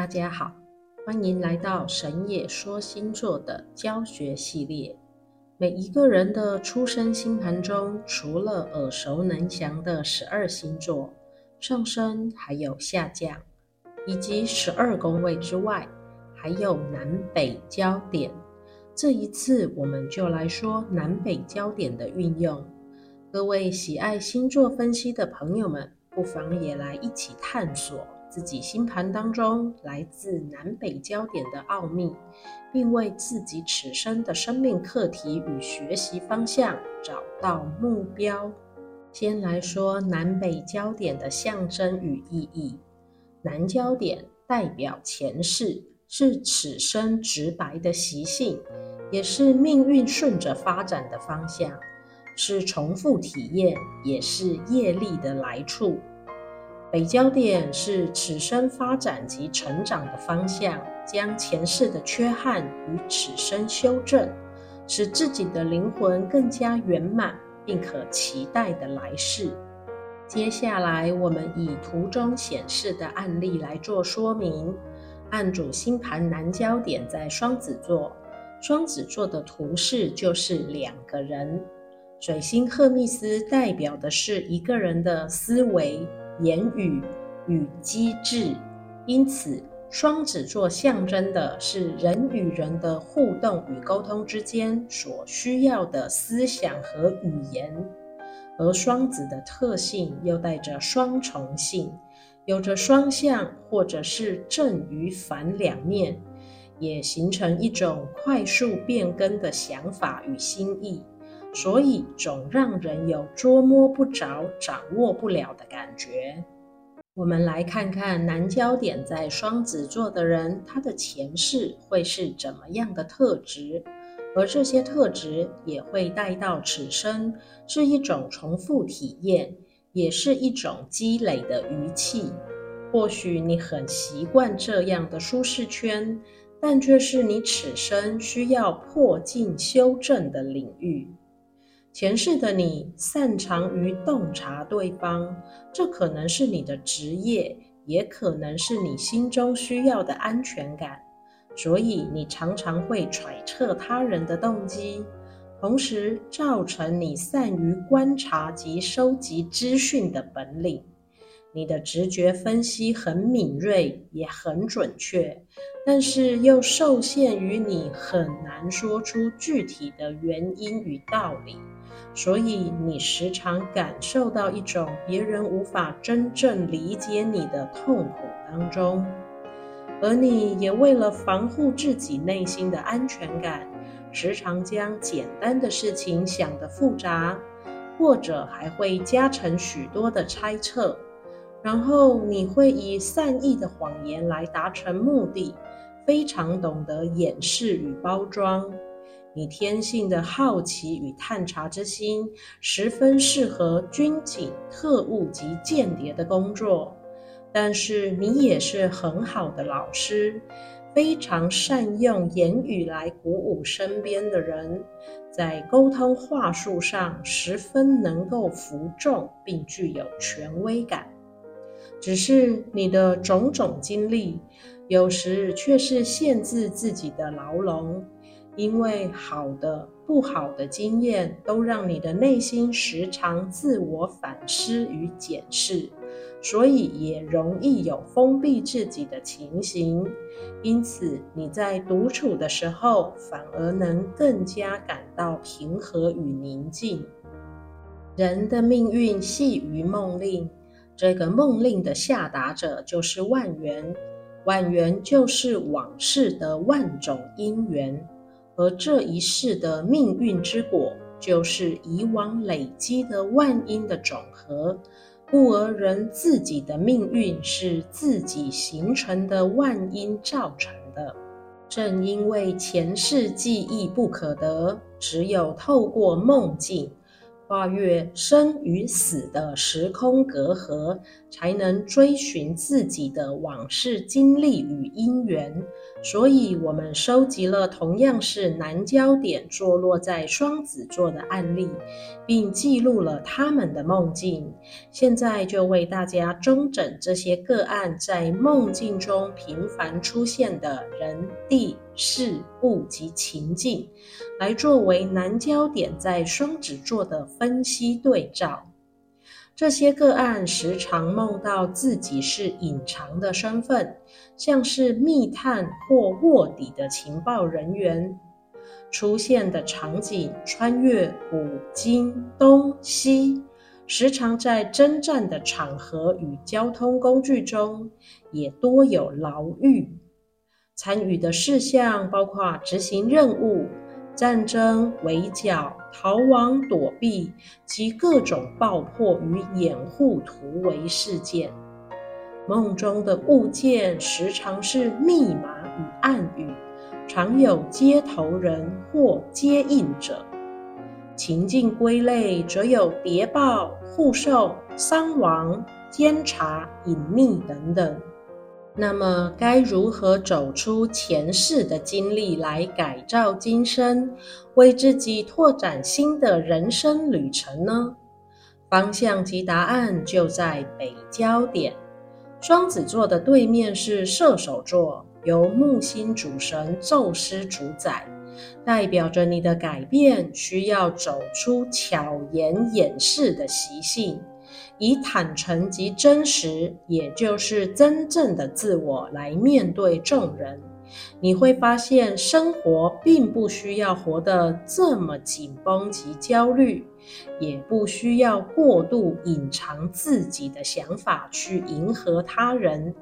大家好，欢迎来到神野说星座的教学系列。每一个人的出生星盘中，除了耳熟能详的十二星座、上升还有下降，以及十二宫位之外，还有南北交点。这一次，我们就来说南北交点的运用。各位喜爱星座分析的朋友们，不妨也来一起探索。自己星盘当中来自南北焦点的奥秘，并为自己此生的生命课题与学习方向找到目标。先来说南北焦点的象征与意义。南焦点代表前世，是此生直白的习性，也是命运顺着发展的方向，是重复体验，也是业力的来处。北焦点是此生发展及成长的方向，将前世的缺憾与此生修正，使自己的灵魂更加圆满，并可期待的来世。接下来，我们以图中显示的案例来做说明。案主星盘南焦点在双子座，双子座的图示就是两个人，水星赫密斯代表的是一个人的思维。言语与机智，因此双子座象征的是人与人的互动与沟通之间所需要的思想和语言。而双子的特性又带着双重性，有着双向或者是正与反两面，也形成一种快速变更的想法与心意。所以总让人有捉摸不着、掌握不了的感觉。我们来看看南焦点在双子座的人，他的前世会是怎么样的特质，而这些特质也会带到此生，是一种重复体验，也是一种积累的余气。或许你很习惯这样的舒适圈，但却是你此生需要破镜修正的领域。前世的你擅长于洞察对方，这可能是你的职业，也可能是你心中需要的安全感。所以你常常会揣测他人的动机，同时造成你善于观察及收集资讯的本领。你的直觉分析很敏锐，也很准确，但是又受限于你很难说出具体的原因与道理。所以你时常感受到一种别人无法真正理解你的痛苦当中，而你也为了防护自己内心的安全感，时常将简单的事情想得复杂，或者还会加成许多的猜测，然后你会以善意的谎言来达成目的，非常懂得掩饰与包装。你天性的好奇与探查之心，十分适合军警、特务及间谍的工作。但是你也是很好的老师，非常善用言语来鼓舞身边的人，在沟通话术上十分能够服众，并具有权威感。只是你的种种经历，有时却是限制自己的牢笼。因为好的、不好的经验都让你的内心时常自我反思与检视，所以也容易有封闭自己的情形。因此，你在独处的时候，反而能更加感到平和与宁静。人的命运系于梦令，这个梦令的下达者就是万缘，万缘就是往事的万种因缘。而这一世的命运之果，就是以往累积的万因的总和，故而人自己的命运是自己形成的万因造成的。正因为前世记忆不可得，只有透过梦境，跨越生与死的时空隔阂，才能追寻自己的往事经历与因缘。所以，我们收集了同样是南交点坐落在双子座的案例，并记录了他们的梦境。现在就为大家中整这些个案在梦境中频繁出现的人、地、事物及情境，来作为南交点在双子座的分析对照。这些个案时常梦到自己是隐藏的身份，像是密探或卧底的情报人员。出现的场景穿越古今东西，时常在征战的场合与交通工具中，也多有牢狱。参与的事项包括执行任务、战争、围剿、逃亡、躲避及各种爆破与掩护突围事件。梦中的物件时常是密码与暗语，常有接头人或接应者。情境归类则有谍报、护送、伤亡、监察、隐匿等等。那么，该如何走出前世的经历来改造今生，为自己拓展新的人生旅程呢？方向及答案就在北焦点。双子座的对面是射手座，由木星主神宙斯主宰，代表着你的改变需要走出巧言掩饰的习性。以坦诚及真实，也就是真正的自我来面对众人，你会发现生活并不需要活得这么紧绷及焦虑，也不需要过度隐藏自己的想法去迎合他人，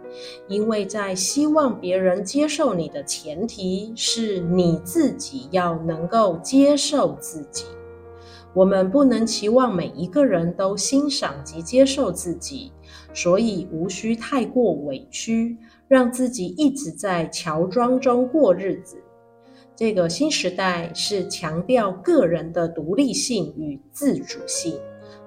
因为在希望别人接受你的前提是你自己要能够接受自己。我们不能期望每一个人都欣赏及接受自己，所以无需太过委屈，让自己一直在乔装中过日子。这个新时代是强调个人的独立性与自主性，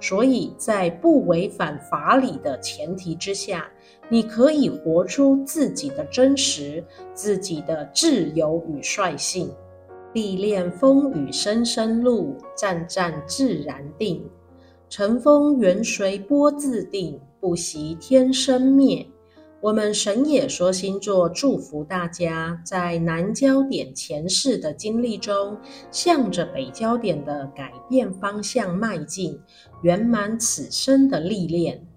所以在不违反法理的前提之下，你可以活出自己的真实、自己的自由与率性。历练风雨声声路，战战自然定。乘风缘随波自定，不惜天生灭。我们神也说星座祝福大家，在南交点前世的经历中，向着北交点的改变方向迈进，圆满此生的历练。